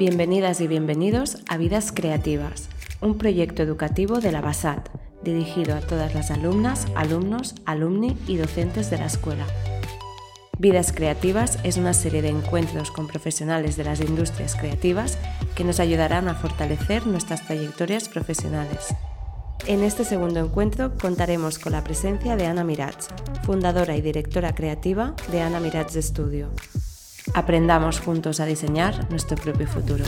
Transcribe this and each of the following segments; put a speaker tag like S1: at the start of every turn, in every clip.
S1: Bienvenidas y bienvenidos a Vidas Creativas, un proyecto educativo de la BASAT, dirigido a todas las alumnas, alumnos, alumni y docentes de la escuela. Vidas Creativas es una serie de encuentros con profesionales de las industrias creativas que nos ayudarán a fortalecer nuestras trayectorias profesionales. En este segundo encuentro contaremos con la presencia de Ana Mirats, fundadora y directora creativa de Ana Mirats Studio. Aprendamos juntos a diseñar nuestro propio futuro.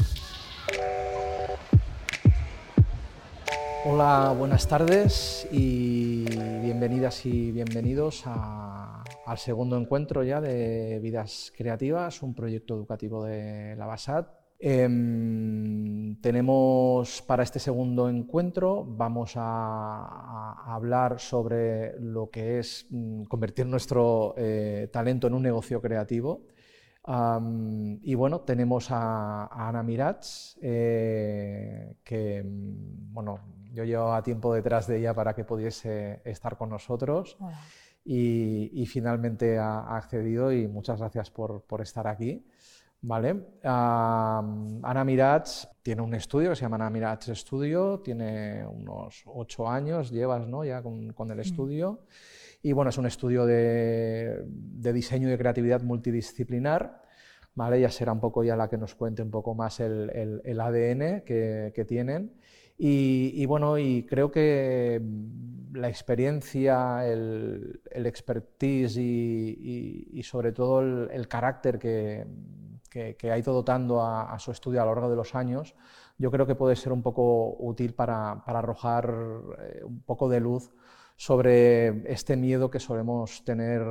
S2: Hola, buenas tardes y bienvenidas y bienvenidos al segundo encuentro ya de Vidas Creativas, un proyecto educativo de la BASAT. Em, tenemos para este segundo encuentro, vamos a, hablar sobre lo que es mm, convertir nuestro eh, talento en un negocio creativo y bueno, tenemos a, Ana Mirats, eh, que mm, bueno, yo llevaba tiempo detrás de ella para que pudiese estar con nosotros y, finalmente ha, accedido y muchas gracias por, por estar aquí. ¿Vale? Ana Mirats tiene un estudio que se llama Ana Mirats Studio, tiene unos ocho años, llevas ¿no? ya con, con el mm. Y bueno, es un estudio de, diseño y creatividad multidisciplinar. ¿vale? Ella será un poco ya la que nos cuente un poco más el, ADN que, tienen. Y, bueno, y creo que la experiencia, el, expertise y, sobre todo el, carácter que, ha ido dotando a, su estudio a lo largo de los años, yo creo que puede ser un poco útil para, para arrojar eh, un poco de luz sobre este miedo que solemos tener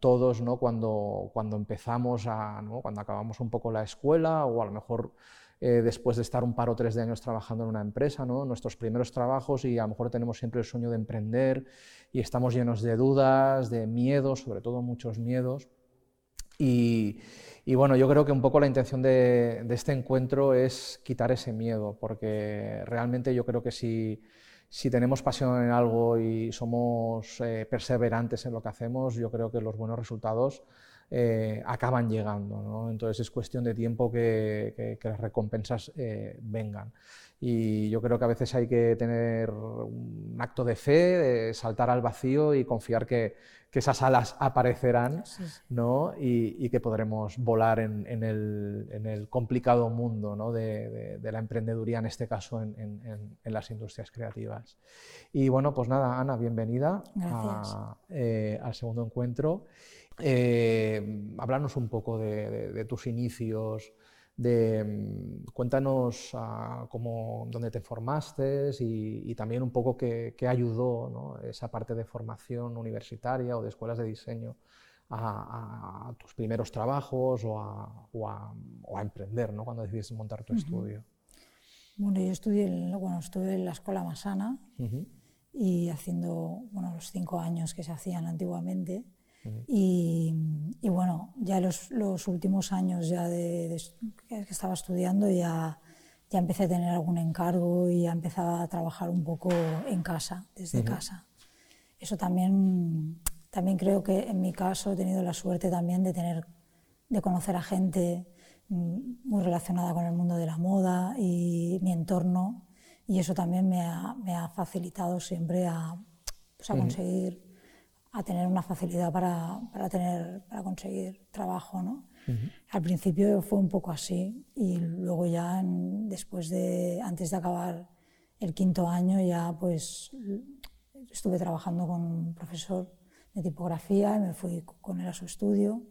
S2: todos ¿no? cuando, cuando empezamos, a, cuando acabamos un poco la escuela o a lo mejor eh, después de estar un par o tres de años trabajando en una empresa, ¿no? nuestros primeros trabajos y a lo mejor tenemos siempre el sueño de emprender y estamos llenos de dudas, de miedos, sobre todo muchos miedos. Y, y bueno, yo creo que un poco la intención de, de este encuentro es quitar ese miedo, porque realmente yo creo que si si tenemos pasión en algo y somos eh, perseverantes en lo que hacemos, yo creo que los buenos resultados eh, acaban llegando. Entonces es cuestión de tiempo que, las recompensas eh, vengan. Y yo creo que a veces hay que tener un acto de fe, de saltar al vacío y confiar que, que esas alas aparecerán ¿no? y, que podremos volar en, en, el, en el, complicado mundo ¿no? de, de, la emprendeduría, en este caso en, en, las industrias creativas. Y bueno, pues nada, Ana, bienvenida eh, al segundo encuentro. Eh, hablarnos un poco de, tus inicios, de, mm, cuéntanos uh, cómo, dónde te formaste y, también un poco qué, ayudó esa parte de formación universitaria o de escuelas de diseño a, tus primeros trabajos o a, emprender ¿no? cuando decidiste montar tu estudio.
S3: Bueno, yo estudié, bueno, estuve en la escuela Masana y haciendo bueno, los cinco años que se hacían antiguamente y, bueno, ya los, los últimos años ya de, que estaba estudiando ya, ya empecé a tener algún encargo y ya empezaba a trabajar un poco en casa, desde casa. Eso también, también creo que en mi caso he tenido la suerte también de, tener, de conocer a gente mm, muy relacionada con el mundo de la moda y mi entorno. Y eso también me ha, me ha facilitado siempre a, pues a conseguir a tener una facilidad para, para, tener, para conseguir trabajo. ¿no? Al principio fue un poco así y luego ya después de, antes de acabar el quinto año ya pues estuve trabajando con un profesor de tipografía y me fui con él a su estudio.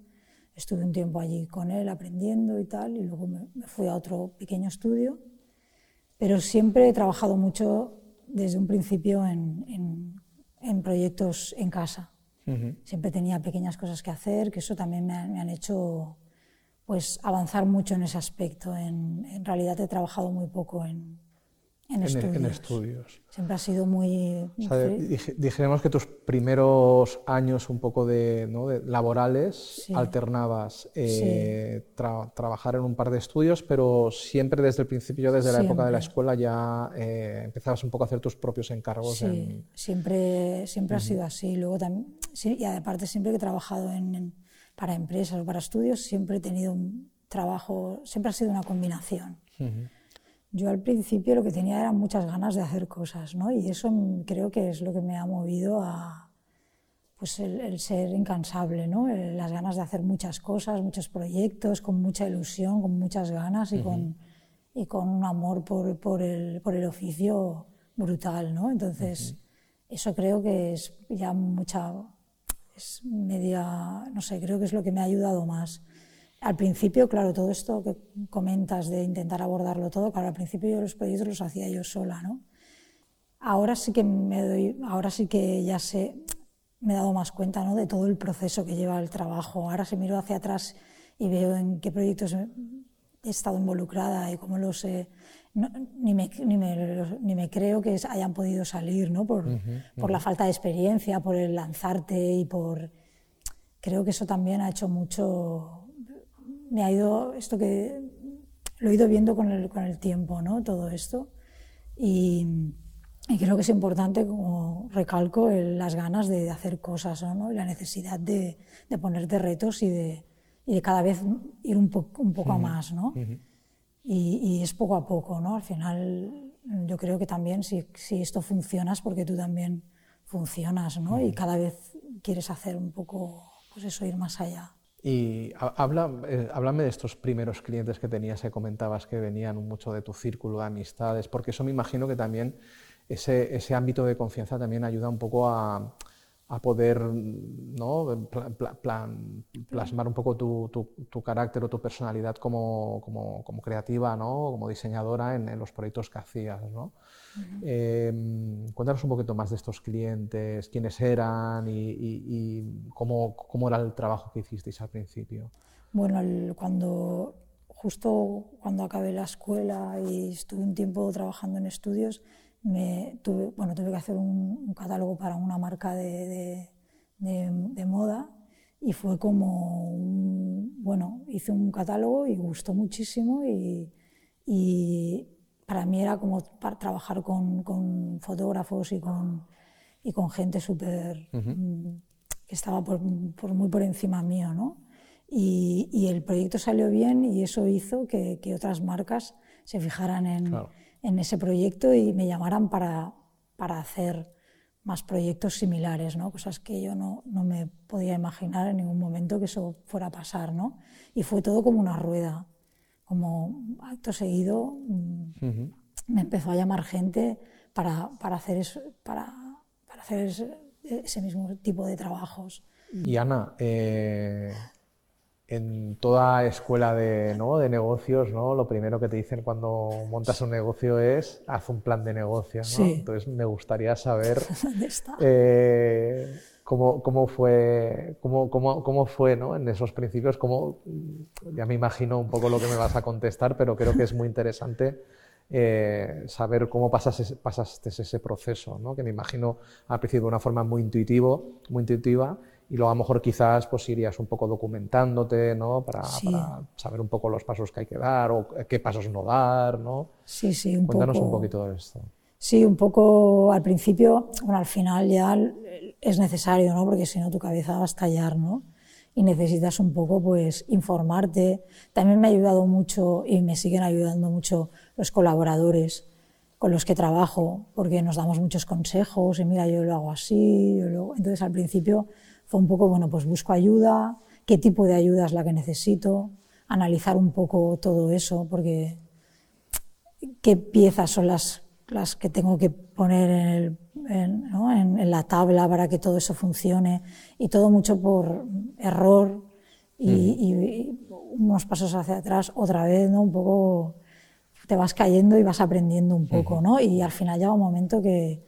S3: Estuve un tiempo allí con él aprendiendo y tal y luego me, fui a otro pequeño estudio. Pero siempre he trabajado mucho desde un principio en, en en proyectos en casa. Siempre tenía pequeñas cosas que hacer, que eso también me, me han hecho pues, avanzar mucho en ese aspecto. En, en realidad he trabajado muy poco en, en, estudios. Siempre ha sido muy...
S2: dijéramos que tus primeros años un poco de, ¿no? de laborales alternabas eh, trabajar en un par de estudios, pero siempre desde el principio, desde la época de la escuela, ya eh, empezabas un poco a hacer tus propios encargos.
S3: Sí, siempre, siempre ha sido así. Luego también, y aparte siempre que he trabajado en, para empresas o para estudios, siempre he tenido trabajo, siempre ha sido una combinación. Yo al principio lo que tenía eran muchas ganas de hacer cosas, ¿no? Y eso creo que es lo que me ha movido a pues el, ser incansable, ¿no? las ganas de hacer muchas cosas, muchos proyectos, con mucha ilusión, con muchas ganas y, con, y con un amor por, por, el, por el oficio brutal, ¿no? Entonces, eso creo que es ya mucha, es media, no sé, creo que es lo que me ha ayudado más. Al principio, claro, todo esto que comentas de intentar abordarlo todo, claro, al principio yo los proyectos los hacía yo sola, ¿no? Ahora sí que me doy, ahora sí que ya sé, me he dado más cuenta ¿no? de todo el proceso que lleva el trabajo. Ahora si miro hacia atrás y veo en qué proyectos he estado involucrada y cómo los he... ni, me, ni, me, ni, me, creo que hayan podido salir, ¿no? Por, por la falta de experiencia, por el lanzarte y por... Creo que eso también ha hecho mucho... Me ha ido... Esto que... Lo he ido viendo con el, con el tiempo, ¿no? Todo esto. Y y creo que es importante, como recalco, las ganas de, hacer cosas ¿no? y la necesidad de, de ponerte retos y de, y de, cada vez ir un, un poco a más. ¿no? Y, y, es poco a poco. ¿no? Al final, yo creo que también si, si esto funciona es porque tú también funcionas ¿no? y cada vez quieres hacer un poco, pues eso, ir más allá.
S2: Y habla, eh, háblame de estos primeros clientes que tenías, que comentabas que venían mucho de tu círculo de amistades, porque eso me imagino que también ese, ese ámbito de confianza también ayuda un poco a, a poder ¿no? plasmar un poco tu, tu, carácter o tu personalidad como, como, como creativa, ¿no? como diseñadora en, los proyectos que hacías. ¿no? Em, cuéntanos un poquito más de estos clientes, quiénes eran y, y, cómo, cómo, era el trabajo que hicisteis al principio.
S3: Bueno, cuando, justo cuando acabé la escuela y estuve un tiempo trabajando en estudios, me tuve, bueno, tuve que hacer un, catálogo para una marca de, de, moda y fue como, bueno, hice un catálogo y gustó muchísimo y, y para mí era como para trabajar con, con fotógrafos y con, y con gente súper, mm, que estaba por, por, muy por encima mío, ¿no? Y, y, el proyecto salió bien y eso hizo que, que otras marcas se fijaran en en ese proyecto y me llamaran para, para hacer más proyectos similares, ¿no? cosas que yo no, no, me podía imaginar en ningún momento que eso fuera a pasar. ¿no? Y fue todo como una rueda, como acto seguido mm, me empezó a llamar gente para, para hacer, eso, para, para hacer ese, ese, mismo tipo de trabajos.
S2: Y Ana, eh, en toda escuela de, ¿no? de negocios, ¿no? lo primero que te dicen cuando montas un negocio es haz un plan de negocio. ¿no? Entonces me gustaría saber eh, cómo, cómo, fue, cómo, cómo, cómo fue ¿no? en esos principios. Cómo, ya me imagino un poco lo que me vas a contestar, pero creo que es muy interesante. Eh, saber cómo pasaste, pasaste ese proceso, ¿no? que me imagino al principio de una forma muy, intuitivo, muy intuitiva y luego a lo mejor quizás pues irías un poco documentándote, ¿no? Para, saber un poco los pasos que hay que dar o qué pasos no dar, ¿no?
S3: Sí, sí, un
S2: Cuéntanos un poquito de esto.
S3: Sí, un poco al principio, bueno, al final ya es necesario, ¿no? Porque si no tu cabeza va a estallar, ¿no? Y necesitas un poco, pues, informarte. También me ha ayudado mucho y me siguen ayudando mucho los colaboradores con los que trabajo, porque nos damos muchos consejos y mira, yo lo hago así, yo lo... entonces al principio fue un poco, bueno, pues busco ayuda, qué tipo de ayuda es la que necesito, analizar un poco todo eso, porque qué piezas son las, las que tengo que poner en, en, la tabla para que todo eso funcione, y todo mucho por error y, y, unos pasos hacia atrás, otra vez, ¿no? Un poco te vas cayendo y vas aprendiendo un poco, ¿no? Y al final llega un momento que,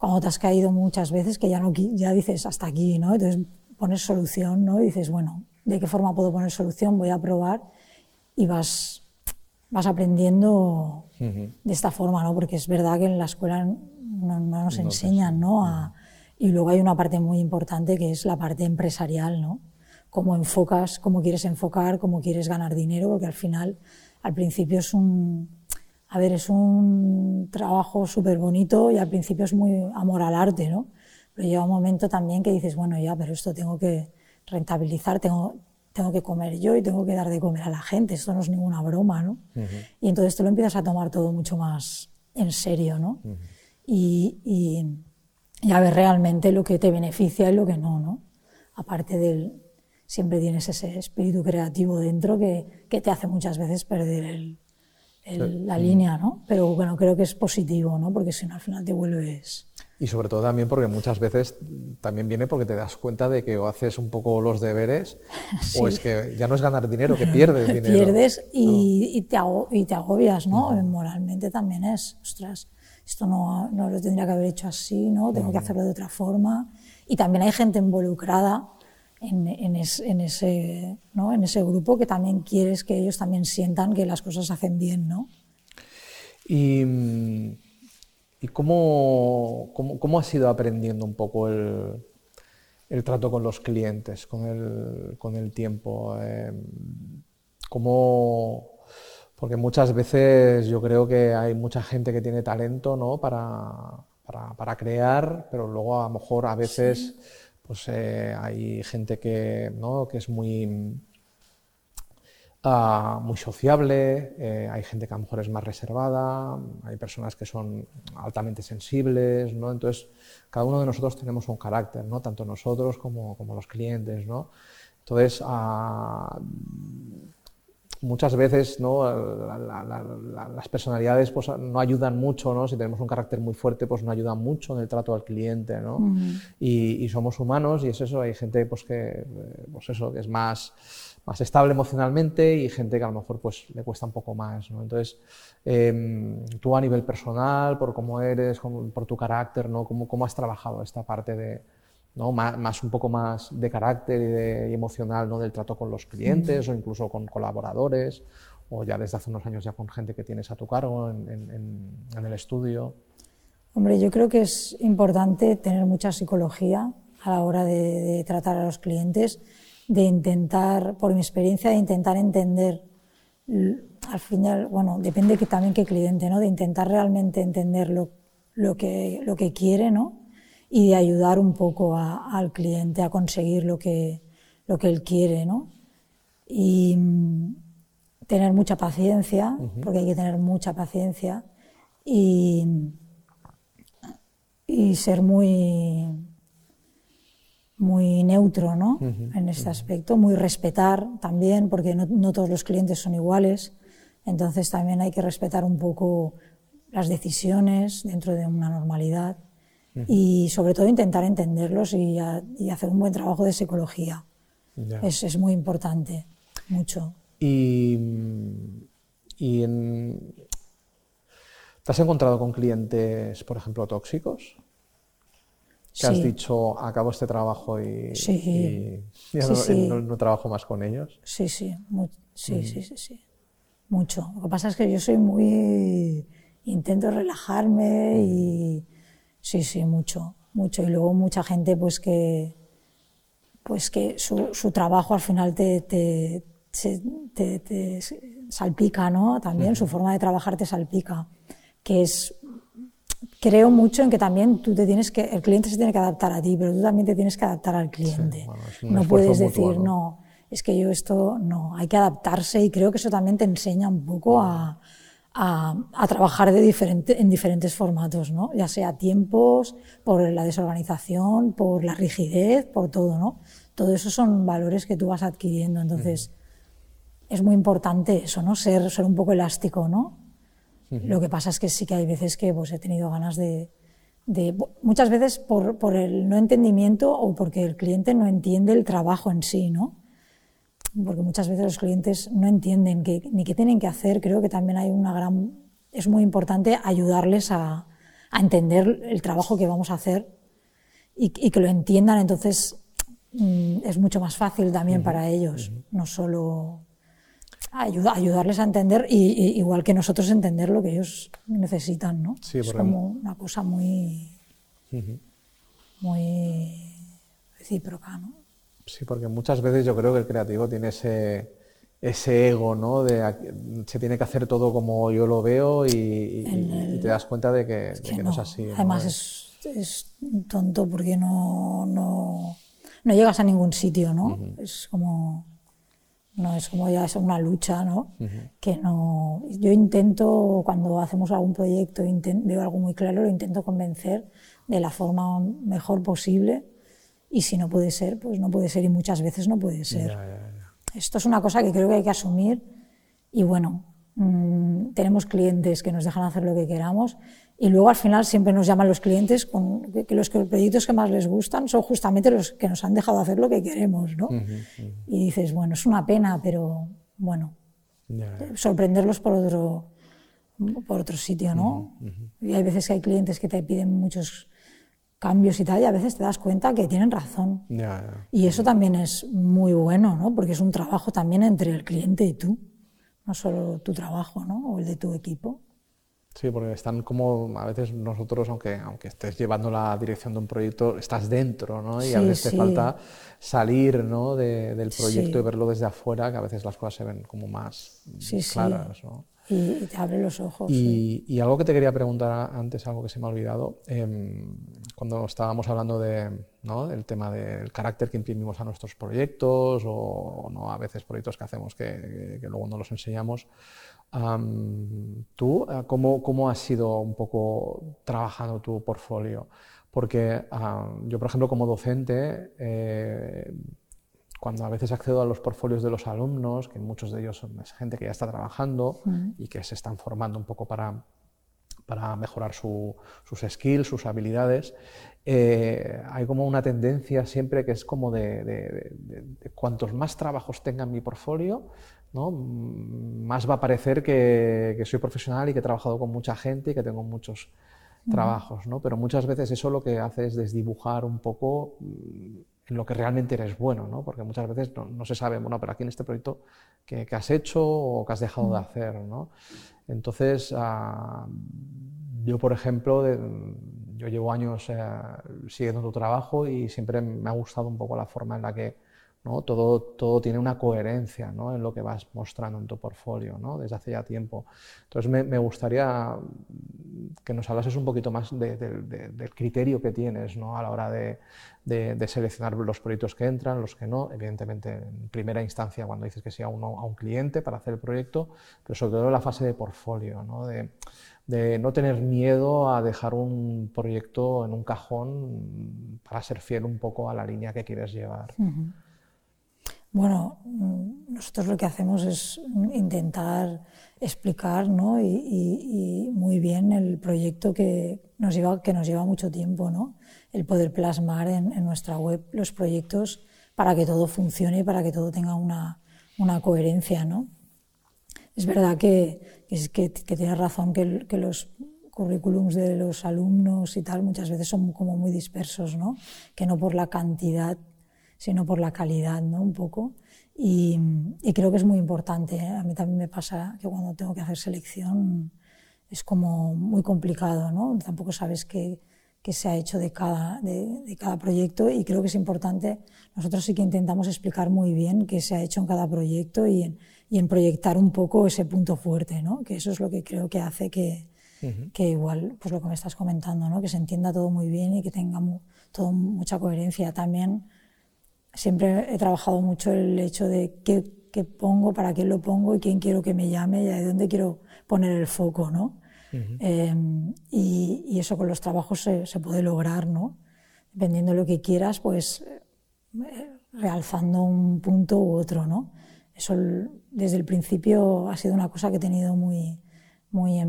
S3: cuando te has caído muchas veces que ya, no, ya dices hasta aquí, ¿no? Entonces pones solución, ¿no? Y dices, bueno, ¿de qué forma puedo poner solución? Voy a probar y vas, vas aprendiendo de esta forma, ¿no? Porque es verdad que en la escuela no, nos enseñan, ¿no? A, y luego hay una parte muy importante que es la parte empresarial, ¿no? Cómo enfocas, cómo quieres enfocar, cómo quieres ganar dinero, porque al final, al principio es un a ver, es un trabajo súper bonito y al principio es muy amor al arte, ¿no? Pero llega un momento también que dices, bueno, ya, pero esto tengo que rentabilizar, tengo, tengo que comer yo y tengo que dar de comer a la gente, esto no es ninguna broma, ¿no? Y entonces te lo empiezas a tomar todo mucho más en serio, ¿no? y, y, a ver realmente lo que te beneficia y lo que no, ¿no? Aparte del... Siempre tienes ese espíritu creativo dentro que, que te hace muchas veces perder el, la línea, ¿no? Pero bueno, creo que es positivo, ¿no? Porque si no, al final te vuelves...
S2: Y sobre todo también porque muchas veces también viene porque te das cuenta de que o haces un poco los deberes o es que ya no es ganar dinero, que pierdes dinero.
S3: Pierdes y, y, te, y te agobias, ¿no? Moralmente también es, ostras, esto no, no, lo tendría que haber hecho así, ¿no? Tengo que hacerlo de otra forma. Y también hay gente involucrada en, en, en, ese, ¿no? en ese grupo que también quieres que ellos también sientan que las cosas se hacen bien, ¿no?
S2: Y, y cómo, cómo, cómo, has ido aprendiendo un poco el, el trato con los clientes, con el, con el tiempo. Eh, ¿Cómo, porque muchas veces yo creo que hay mucha gente que tiene talento ¿no? para, para, para crear, pero luego a lo mejor a veces pues eh, hay gente que, ¿no? que es muy, uh, muy sociable, eh, hay gente que a lo mejor es más reservada, hay personas que son altamente sensibles, ¿no? entonces cada uno de nosotros tenemos un carácter, ¿no? tanto nosotros como, como los clientes. ¿no? Entonces, uh, muchas veces ¿no? las personalidades pues, no ayudan mucho, ¿no? si tenemos un carácter muy fuerte, pues no ayudan mucho en el trato al cliente. ¿no? y, somos humanos y es eso, hay gente pues, que, pues eso, que es más, más estable emocionalmente y gente que a lo mejor pues, le cuesta un poco más. ¿no? Entonces, em, tú a nivel personal, por cómo eres, por tu carácter, ¿no? ¿Cómo, ¿cómo has trabajado esta parte de, ¿no? Más, un poco más de carácter y, de, emocional ¿no? del trato con los clientes o incluso con colaboradores o ya desde hace unos años ya con gente que tienes a tu cargo en, el estudio?
S3: Hombre, yo creo que es importante tener mucha psicología a la hora de, tratar a los clientes, de intentar, por mi experiencia, de intentar entender, al final, bueno, depende que, también qué cliente, ¿no? De intentar realmente entender lo, lo, que, lo que quiere, ¿no? Y de ayudar un poco al cliente a conseguir lo que, lo que él quiere, ¿no? Y mm, tener mucha paciencia, porque hay que tener mucha paciencia, y, y ser muy, muy neutro ¿no? en este aspecto, muy respetar también, porque no, no, todos los clientes son iguales, entonces también hay que respetar un poco las decisiones dentro de una normalidad y sobre todo intentar entenderlos y, hacer un buen trabajo de psicología. Es, es, muy importante, mucho.
S2: ¿Y, y te has encontrado con clientes, por ejemplo, tóxicos? Que has dicho, acabo este trabajo y, ya no, trabajo más con ellos.
S3: Sí, sí, sí, sí, sí, sí, mucho. Lo que pasa es que yo soy muy... Intento relajarme y Sí, sí, mucho, mucho. Y luego mucha gente pues que, pues que su, su trabajo al final te, te, te, salpica, ¿no? También su forma de trabajar te salpica. Que es, creo mucho en que también tú te tienes que, el cliente se tiene que adaptar a ti, pero tú también te tienes que adaptar al cliente. no puedes decir, ¿no? es que yo esto, no, hay que adaptarse y creo que eso también te enseña un poco a a, trabajar de diferente, en diferentes formatos, ¿no? ya sea tiempos, por la desorganización, por la rigidez, por todo. ¿no? Todo eso son valores que tú vas adquiriendo. Entonces, es muy importante eso, ¿no? ser, ser un poco elástico. ¿no? Lo que pasa es que sí que hay veces que pues, he tenido ganas de, de muchas veces por, por, el no entendimiento o porque el cliente no entiende el trabajo en sí, ¿no? Porque muchas veces los clientes no entienden ni qué tienen que hacer. Creo que también hay una gran, es muy importante ayudarles a, a entender el trabajo que vamos a hacer y, y que lo entiendan. Entonces mm, es mucho más fácil también para ellos, no solo ayuda, ayudarles a entender y, igual que nosotros entender lo que ellos necesitan, ¿no? es como una cosa muy, muy recíproca, ¿no?
S2: Sí, porque muchas veces yo creo que el creativo tiene ese, ese ego, ¿no? De se tiene que hacer todo como yo lo veo y, te das cuenta de que, no, es así.
S3: Además es, es, tonto porque no, no, no, llegas a ningún sitio, ¿no? Es como no es como ya es una lucha, ¿no? Que no. Yo intento, cuando hacemos algún proyecto, veo algo muy claro, lo intento convencer de la forma mejor posible y si no puede ser, pues no puede ser y muchas veces no puede ser. Esto es una cosa que creo que hay que asumir y bueno, mm, tenemos clientes que nos dejan hacer lo que queramos y luego al final siempre nos llaman los clientes con que, los, proyectos que más les gustan son justamente los que nos han dejado hacer lo que queremos, ¿no? Y dices, bueno, es una pena, pero bueno, sorprenderlos por otro, por otro sitio, ¿no? Y hay veces que hay clientes que te piden muchos cambios y tal, y a veces te das cuenta que tienen razón. Y eso también es muy bueno, ¿no? Porque es un trabajo también entre el cliente y tú, no solo tu trabajo, ¿no? O el de tu equipo.
S2: Sí, porque están como a veces nosotros, aunque, aunque estés llevando la dirección de un proyecto, estás dentro, ¿no? Y a veces te falta salir ¿no? del proyecto y verlo desde afuera, que a veces las cosas se ven como más claras, ¿no?
S3: Y te abre los ojos.
S2: Y, y, algo que te quería preguntar antes, algo que se me ha olvidado, em, cuando estábamos hablando de, ¿no? del tema del carácter que imprimimos a nuestros proyectos o, no a veces proyectos que hacemos que, que luego no los enseñamos, ¿Tú eh, cómo, cómo has sido un poco trabajando tu portfolio? Porque yo, por ejemplo, como docente, eh, cuando a veces accedo a los portfolios de los alumnos, que muchos de ellos son gente que ya está trabajando y que se están formando un poco para, para mejorar sus skills, sus habilidades, eh, hay como una tendencia siempre que es como de, de, cuantos más trabajos tenga en mi portfolio, ¿no? más va a parecer que, soy profesional y que he trabajado con mucha gente y que tengo muchos trabajos, ¿no? pero muchas veces eso lo que hace es desdibujar un poco mm, en lo que realmente eres bueno, ¿no? porque muchas veces no, se sabe, bueno, pero aquí en este proyecto, ¿qué, has hecho o qué has dejado de hacer? ¿no? Entonces, ah, yo, por ejemplo, yo llevo años eh, siguiendo tu trabajo y siempre me ha gustado un poco la forma en la que ¿no? Todo, todo tiene una coherencia en lo que vas mostrando en tu portfolio ¿no? desde hace ya tiempo. Entonces me, gustaría que nos hablases un poquito más del criterio que tienes ¿no? a la hora de, seleccionar los proyectos que entran, los que no, evidentemente en primera instancia cuando dices que sí a, a un cliente para hacer el proyecto, pero sobre todo la fase de portfolio, ¿no? de, no tener miedo a dejar un proyecto en un cajón para ser fiel un poco a la línea que quieres llevar.
S3: Bueno, mm, nosotros lo que hacemos es intentar explicar ¿no? y, muy bien el proyecto que nos lleva, que nos lleva mucho tiempo, ¿no? el poder plasmar en, nuestra web los proyectos para que todo funcione y para que todo tenga una, coherencia. ¿no? Es verdad que, que, que tienes razón que, que los currículums de los alumnos y tal muchas veces son como muy dispersos, ¿no? que no por la cantidad sino por la calidad, ¿no? Un poco. Y, creo que es muy importante. ¿eh? A mí también me pasa que cuando tengo que hacer selección es como muy complicado, ¿no? Tampoco sabes qué, qué se ha hecho de cada, de, cada proyecto y creo que es importante. Nosotros sí que intentamos explicar muy bien qué se ha hecho en cada proyecto y en, y en proyectar un poco ese punto fuerte, ¿no? Que eso es lo que creo que hace que, que igual, pues lo que me estás comentando, ¿no? Que se entienda todo muy bien y que tenga todo mucha coherencia. También siempre he trabajado mucho el hecho de qué, qué, pongo, para quién lo pongo y quién quiero que me llame y de dónde quiero poner el foco, ¿no? Em, y, y, eso con los trabajos se, se, puede lograr, ¿no? Dependiendo de lo que quieras, pues eh, realzando un punto u otro, ¿no? Eso desde el principio ha sido una cosa que he tenido muy, muy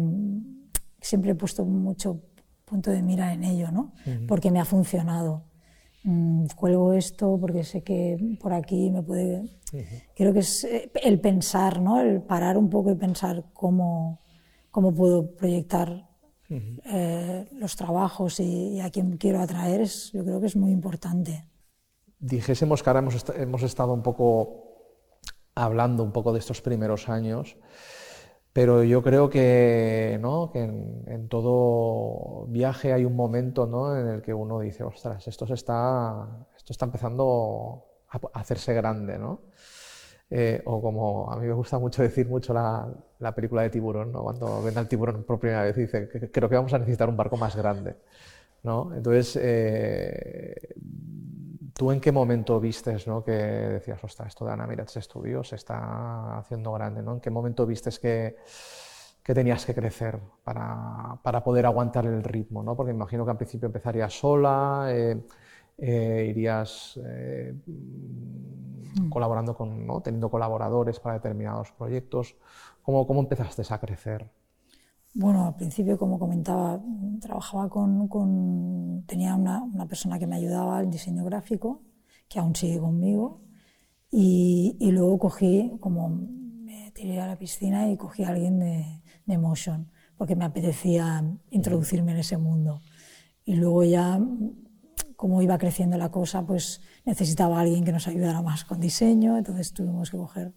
S3: siempre he puesto mucho punto de mira en ello, ¿no? Porque me ha funcionado. Mm, cuelgo esto porque sé que por aquí me puede... Creo que es eh, el pensar, ¿no? El parar un poco y pensar cómo, cómo puedo proyectar eh, los trabajos y, a quién quiero atraer, es, yo creo que es muy importante.
S2: Dijésemos que ahora hemos, hemos estado un poco hablando un poco de estos primeros años. Pero yo creo que, ¿no? que en, todo viaje hay un momento ¿no? en el que uno dice, ostras, esto, se está, esto está empezando a hacerse grande. ¿no? Eh, o como a mí me gusta mucho decir mucho la, la película de tiburón, ¿no? cuando ven al tiburón por primera vez y dice, creo que vamos a necesitar un barco más grande. ¿no? Entonces, eh, ¿Tú en qué momento vistes ¿no? que decías, ostras, esto de Ana Mirats Estudios se está haciendo grande? ¿no? ¿En qué momento vistes que, que tenías que crecer para, para, poder aguantar el ritmo? ¿no? Porque imagino que al principio empezarías sola, eh, eh, irías eh, mm. colaborando con, ¿no? teniendo colaboradores para determinados proyectos. ¿Cómo, ¿Cómo empezaste a crecer?
S3: Bueno, al principio, como comentaba, trabajaba con, con tenía una, persona que me ayudaba al diseño gráfico, que aún sigue conmigo, y, y, luego cogí, como me tiré a la piscina y cogí a alguien de, de Motion, porque me apetecía introducirme en ese mundo. Y luego ya, como iba creciendo la cosa, pues necesitaba alguien que nos ayudara más con diseño, entonces tuvimos que coger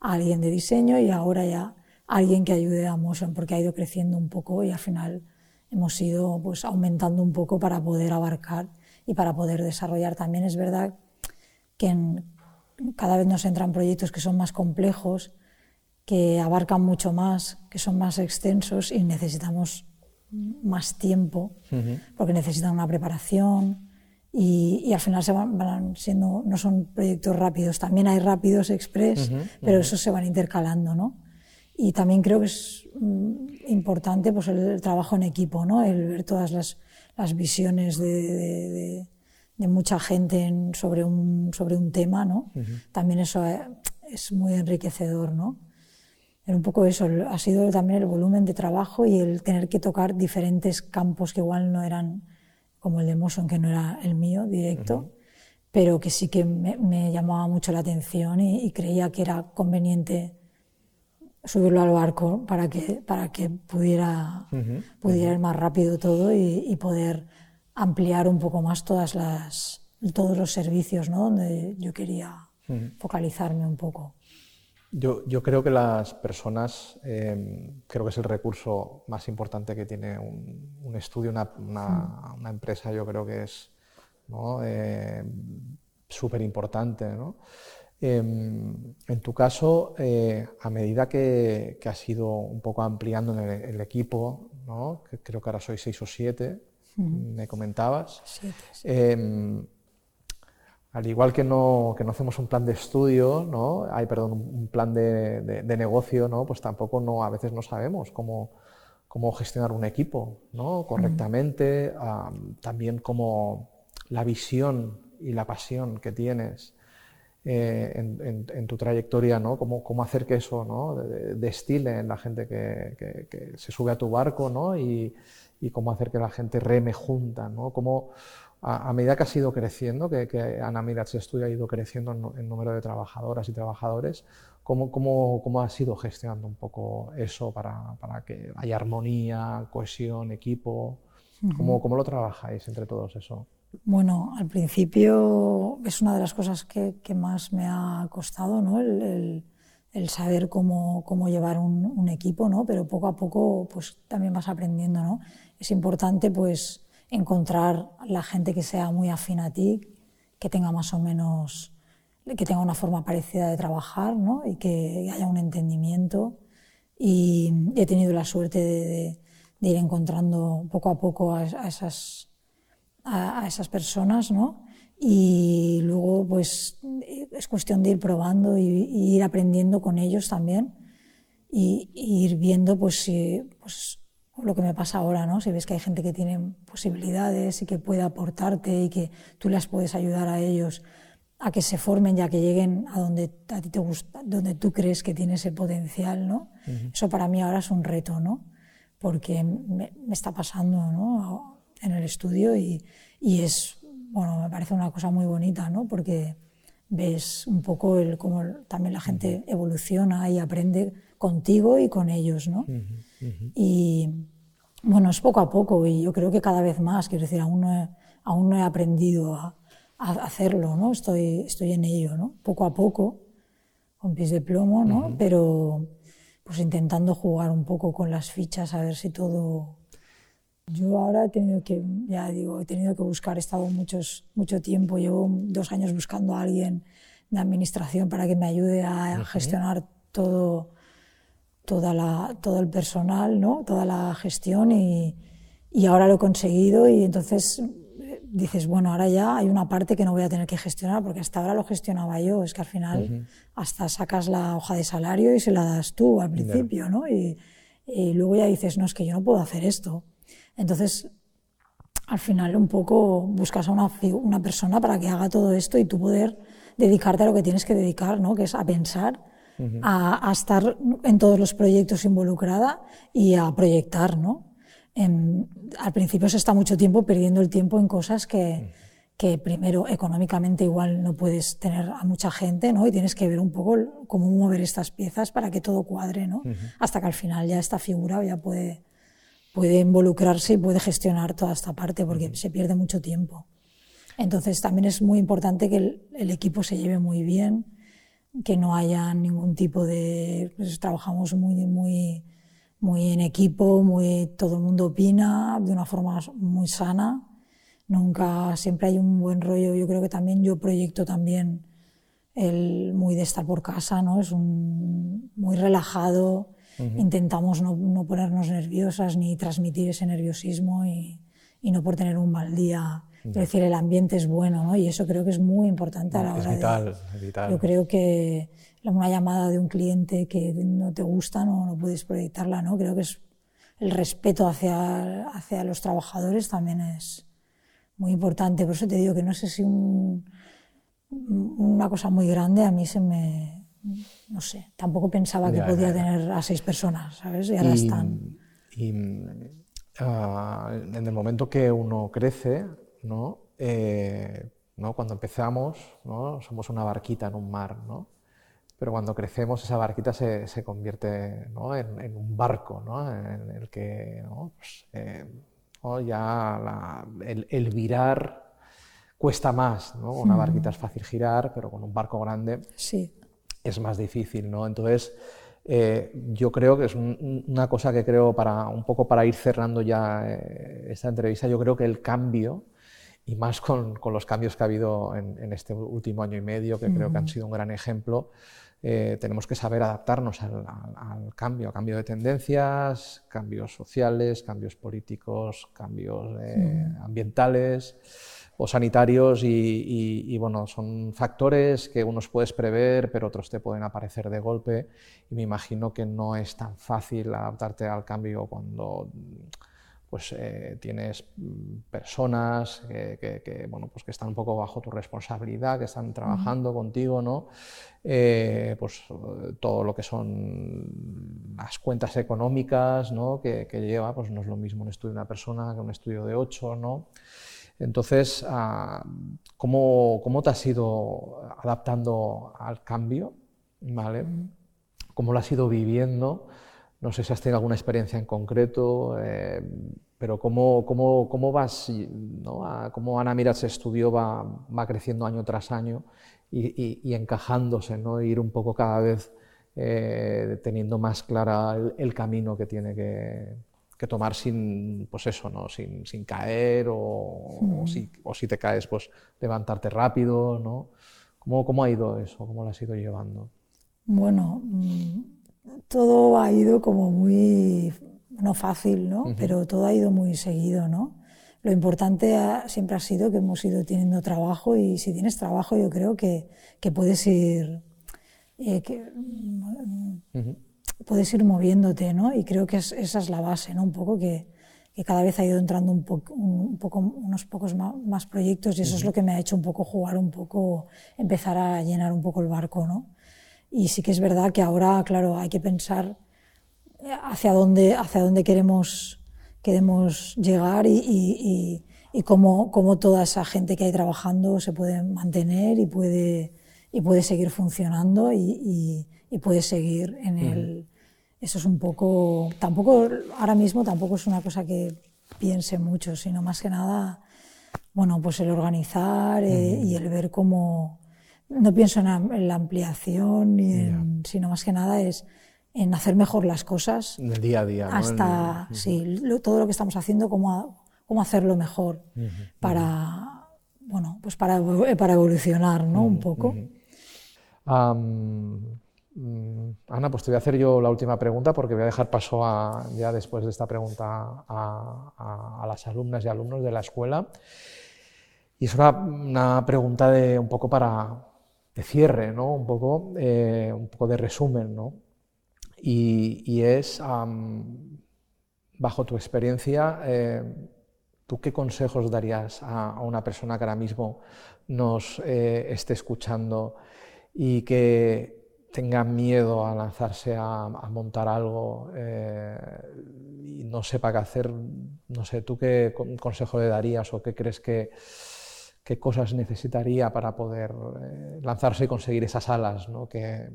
S3: a alguien de diseño y ahora ya alguien que ayude a Motion porque ha ido creciendo un poco y al final hemos ido pues aumentando un poco para poder abarcar y para poder desarrollar. También es verdad que cada vez nos entran proyectos que son más complejos, que abarcan mucho más, que son más extensos y necesitamos más tiempo porque necesitan una preparación y, al final se van, siendo no son proyectos rápidos. También hay rápidos express pero esos se van intercalando no y también creo que es mm, importante pues, el, trabajo en equipo, ¿no? el ver todas las, las visiones de, de, de, mucha gente sobre, un, sobre un tema. ¿no? También eso eh, es muy enriquecedor. ¿no? Era un poco eso, ha sido también el volumen de trabajo y el tener que tocar diferentes campos que igual no eran como el de Moson, que no era el mío directo, pero que sí que me, me, llamaba mucho la atención y, y creía que era conveniente subirlo al barco para que, para que pudiera, pudiera ir más rápido todo y, poder ampliar un poco más todas las, todos los servicios ¿no? donde yo quería focalizarme un poco.
S2: Yo, yo, creo que las personas, em, creo que es el recurso más importante que tiene un, un estudio, una, una, una, empresa, yo creo que es súper em, importante. ¿no? Em, en tu caso, eh, a medida que, que, has ido un poco ampliando el, el equipo, ¿no? que creo que ahora sois seis o siete, me comentabas, eh, al igual que no, que no, hacemos un plan de estudio, ¿no? Hay, perdón, un plan de, de, de, negocio, ¿no? pues tampoco no, a veces no sabemos cómo, cómo gestionar un equipo ¿no? correctamente, um, también como la visión y la pasión que tienes eh, en, en, tu trayectoria, ¿no? Cómo, cómo hacer que eso ¿no? destile en la gente que, que, que, se sube a tu barco ¿no? y, y, cómo hacer que la gente reme junta. ¿no? Cómo, a, a, medida que has ido creciendo, que, que Ana Mirats Estudio ha ido creciendo en, en, número de trabajadoras y trabajadores, ¿cómo, cómo, cómo has ido gestionando un poco eso para, para que haya armonía, cohesión, equipo? ¿Cómo, ¿Cómo, lo trabajáis entre todos eso?
S3: Bueno, al principio es una de las cosas que, más me ha costado, ¿no? El, saber cómo, llevar un, equipo, ¿no? Pero poco a poco, pues también vas aprendiendo, ¿no? Es importante, pues, encontrar la gente que sea muy afín a ti, que tenga más o menos, que tenga una forma parecida de trabajar, ¿no? Y que haya un entendimiento. Y he tenido la suerte de ir encontrando poco a poco a, a esas a, a esas personas, ¿no? Y luego, pues, es cuestión de ir probando y, y ir aprendiendo con ellos también y, y ir viendo, pues, si, pues, lo que me pasa ahora, ¿no? Si ves que hay gente que tiene posibilidades y que puede aportarte y que tú les puedes ayudar a ellos a que se formen ya que lleguen a donde a ti te gusta, donde tú crees que tiene ese potencial, ¿no? Uh -huh. Eso para mí ahora es un reto, ¿no? Porque me, me está pasando, ¿no? En el estudio y, y, es, bueno, me parece una cosa muy bonita, ¿no? Porque ves un poco el, cómo también la gente evoluciona y aprende contigo y con ellos, ¿no? Uh -huh, uh -huh. Y bueno, es poco a poco y yo creo que cada vez más, quiero decir, aún no he, aún no he aprendido a, a hacerlo, ¿no? Estoy, estoy en ello, ¿no? Poco a poco, con pies de plomo, ¿no? Uh -huh. Pero pues intentando jugar un poco con las fichas a ver si todo yo ahora he tenido que, ya digo, he tenido que buscar, he estado muchos, mucho tiempo, llevo dos años buscando a alguien de administración para que me ayude a gestionar todo, toda la, todo el personal, ¿no? toda la gestión y, y ahora lo he conseguido y entonces dices, bueno, ahora ya hay una parte que no voy a tener que gestionar, porque hasta ahora lo gestionaba yo, es que al final hasta sacas la hoja de salario y se la das tú al principio, ¿no? Y, y, luego ya dices, no, es que yo no puedo hacer esto. Entonces, al final un poco buscas a una, una persona para que haga todo esto y tú poder dedicarte a lo que tienes que dedicar, ¿no? Que es a pensar, a, a, estar en todos los proyectos involucrada y a proyectar, ¿no? al principio se está mucho tiempo perdiendo el tiempo en cosas que, que, primero económicamente igual no puedes tener a mucha gente, ¿no? Y tienes que ver un poco cómo mover estas piezas para que todo cuadre, ¿no? Hasta que al final ya esta figura ya puede, puede involucrarse y puede gestionar toda esta parte porque se pierde mucho tiempo. Entonces también es muy importante que el, el equipo se lleve muy bien, que no haya ningún tipo de... Pues, trabajamos muy, muy muy en equipo, muy, todo el mundo opina de una forma muy sana. Nunca, siempre hay un buen rollo. Yo creo que también yo proyecto también el muy de estar por casa, ¿no? Es un, muy relajado. Intentamos no, no, ponernos nerviosas ni transmitir ese nerviosismo y, y no por tener un mal día. Es decir, el ambiente es bueno, ¿no? Y eso creo que es muy importante a la hora
S2: vital, Es vital.
S3: Yo creo que una llamada de un cliente que no te gusta, no, no puedes proyectarla, ¿no? Creo que es el respeto hacia, hacia los trabajadores también es muy importante. Por eso te digo que no sé si una cosa muy grande a mí se me... No sé, tampoco pensaba que podía tener a seis personas, ¿sabes? Y ahora están.
S2: Y ah, en el momento que uno crece, ¿no? Eh, ¿no? Cuando empezamos, ¿no? somos una barquita en un mar, ¿no? pero cuando crecemos esa barquita se, se convierte ¿no? en, en, un barco ¿no? en el que ¿no? Pues, eh, ya la, el, el, virar cuesta más. ¿no? Una barquita es fácil girar, pero con un barco grande
S3: sí.
S2: Es más difícil. ¿no? Entonces, eh, yo creo que es un, una cosa que creo para un poco para ir cerrando ya eh, esta entrevista, yo creo que el cambio y más con, con, los cambios que ha habido en, en, este último año y medio, que creo que han sido un gran ejemplo, eh, tenemos que saber adaptarnos al, cambio, cambio de tendencias, cambios sociales, cambios políticos, cambios ambientales o sanitarios y, bueno, son factores que unos puedes prever, pero otros te pueden aparecer de golpe y me imagino que no es tan fácil adaptarte al cambio cuando pues eh, tienes mm, personas que, bueno, pues que están un poco bajo tu responsabilidad, que están trabajando contigo, ¿no? Eh, pues todo lo que son las cuentas económicas ¿no? que, lleva, pues no es lo mismo un estudio de una persona que un estudio de ocho, ¿no? Entonces, ah, ¿cómo, ¿cómo, te has ido adaptando al cambio? ¿Vale? ¿Cómo lo has ido viviendo? No sé si has tenido alguna experiencia en concreto, eh, pero cómo, cómo, cómo vas, ¿no? cómo Ana Mirat se estudió va, va, creciendo año tras año y, y, encajándose, ¿no? ir un poco cada vez eh, teniendo más clara el, camino que tiene que, que, tomar sin, pues eso, ¿no? sin, sin caer o, o, si, o, si, te caes, pues levantarte rápido. ¿no? ¿Cómo, ¿Cómo ha ido eso? ¿Cómo lo has ido llevando?
S3: Bueno, mm, todo ha ido como muy, no fácil, ¿no? Pero todo ha ido muy seguido, ¿no? Lo importante siempre ha sido que hemos ido teniendo trabajo y si tienes trabajo yo creo que, que puedes ir... Eh, que, Puedes ir moviéndote, ¿no? Y creo que esa es la base, ¿no? Un poco que, que cada vez ha ido entrando un, poco, un poco, unos pocos más, proyectos y eso es lo que me ha hecho un poco jugar un poco, empezar a llenar un poco el barco, ¿no? Y sí que es verdad que ahora, claro, hay que pensar hacia dónde, hacia dónde queremos, queremos llegar y, y, y cómo, cómo, toda esa gente que hay trabajando se puede mantener y puede, y puede seguir funcionando y, y puede seguir en el... Eso es un poco... Tampoco, ahora mismo tampoco es una cosa que piense mucho, sino más que nada, bueno, pues el organizar eh, y el ver cómo no pienso en la, ampliación, ni sino más que nada es en hacer mejor las cosas.
S2: En el día a día.
S3: Hasta, sí, todo lo que estamos haciendo, cómo, cómo hacerlo mejor para, bueno, pues para, para evolucionar, ¿no? Un poco.
S2: Mm, Ana, pues te voy a hacer yo la última pregunta porque voy a dejar paso ya después de esta pregunta a, a las alumnas y alumnos de la escuela. Y es una, pregunta de un poco para de cierre, ¿no? un, poco, eh, un poco de resumen. ¿no? Y, es, bajo tu experiencia, eh, ¿tú qué consejos darías a, una persona que ahora mismo nos eh, esté escuchando y que tenga miedo a lanzarse a, montar algo y no sepa qué hacer? No sé, ¿tú qué consejo le darías o qué crees que qué cosas necesitaría para poder eh, lanzarse y conseguir esas alas ¿no? que,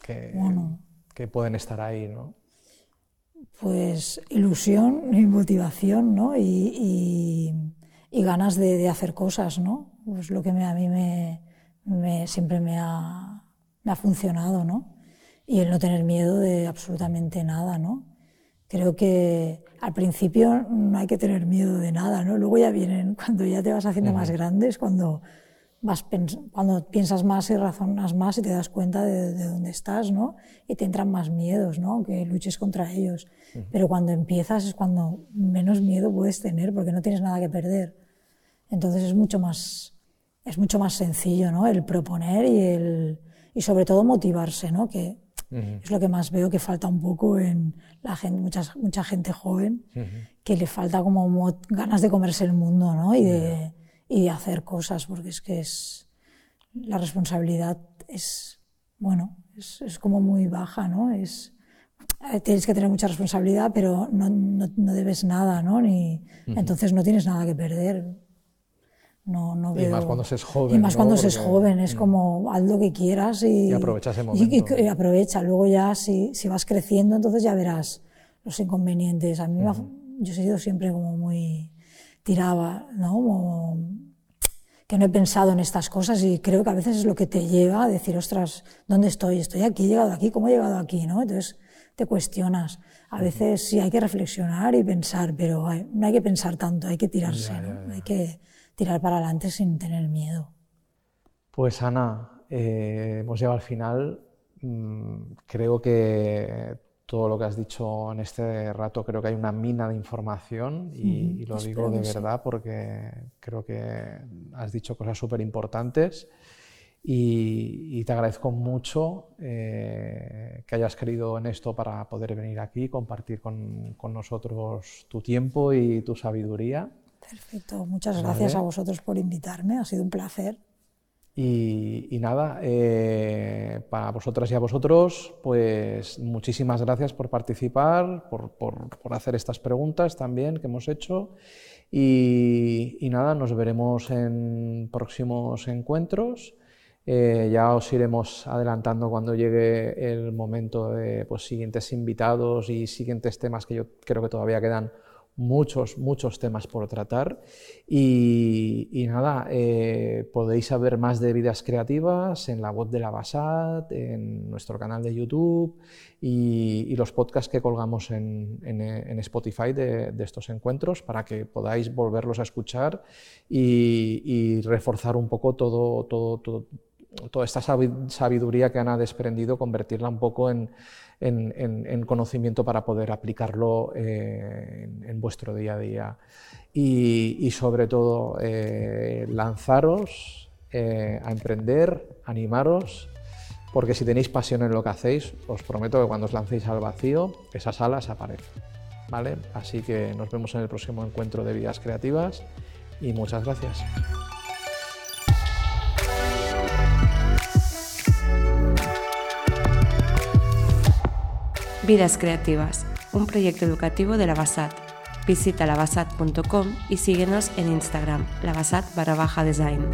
S2: que, pueden estar ahí. ¿no?
S3: Pues ilusión y motivación ¿no? y, y, ganas de, de, hacer cosas. ¿no? Pues lo que a mí me, me, siempre me ha, me ha funcionado. ¿no? Y el no tener miedo de absolutamente nada. ¿no? Creo que al principio no hay que tener miedo de nada, ¿no? Luego ya vienen, cuando ya te vas haciendo más grandes, cuando, vas cuando piensas más y razonas más y te das cuenta de, dónde estás, ¿no? Y te entran más miedos, ¿no? Que luches contra ellos. Pero cuando empiezas es cuando menos miedo puedes tener porque no tienes nada que perder. Entonces es mucho más, es mucho más sencillo, ¿no? El proponer y, el, y sobre todo motivarse, ¿no? Que es lo que más veo que falta un poco en la gente, mucha, mucha gente joven, que le falta como ganas de comerse el mundo ¿no? y, de, y de hacer cosas, porque es que es, la responsabilidad es, bueno, es, es como muy baja, ¿no? Es, eh, tienes que tener mucha responsabilidad, pero no, no, no debes nada, ¿no? Ni, Entonces no tienes nada que perder. No, no veo...
S2: Y más cuando se es joven.
S3: Y más cuando se es joven, es mm. como haz lo que quieras y,
S2: y aprovecha ese momento.
S3: Y, aprovecha. Luego ya si, si, vas creciendo, entonces ya verás los inconvenientes. A mí yo he sido siempre como muy tiraba, ¿no? Como que no he pensado en estas cosas y creo que a veces es lo que te lleva a decir, ostras, ¿dónde estoy? Estoy aquí, he llegado aquí, ¿cómo he llegado aquí? ¿no? Entonces te cuestionas. A veces sí hay que reflexionar y pensar, pero no hay que pensar tanto, hay que tirarse, ¿no? Hay que tirar para adelante sin tener miedo.
S2: Pues Ana, eh, hemos llegado al final. Mm, creo que todo lo que has dicho en este rato, creo que hay una mina de información y, lo digo de verdad porque creo que has dicho cosas súper importantes y, te agradezco mucho eh, que hayas querido en esto para poder venir aquí, compartir con, con nosotros tu tiempo y tu sabiduría.
S3: Perfecto, muchas gracias a vosotros por invitarme, ha sido un placer.
S2: Y, nada, eh, para vosotras y a vosotros, pues muchísimas gracias por participar, por, por, hacer estas preguntas también que hemos hecho. Y, nada, nos veremos en próximos encuentros. Eh, ya os iremos adelantando cuando llegue el momento de pues, siguientes invitados y siguientes temas que yo creo que todavía quedan muchos, muchos temas por tratar. Y, nada, eh, podéis saber más de vidas creativas en la web de la Basat, en nuestro canal de YouTube y, los podcasts que colgamos en, Spotify de, estos encuentros para que podáis volverlos a escuchar y, reforzar un poco todo, todo, toda esta sabiduría que han desprendido, convertirla un poco en en, conocimiento para poder aplicarlo eh, en, vuestro día a día. Y, sobre todo, eh, lanzaros eh, a emprender, animaros, porque si tenéis pasión en lo que hacéis, os prometo que cuando os lancéis al vacío, esas alas aparecen. ¿vale? Así que nos vemos en el próximo encuentro de Vidas Creativas y muchas gracias.
S1: Vidas Creativas, un proyecto educativo de la BASAT. Visita lavasat.com y síguenos en Instagram, lavasat barra baja design.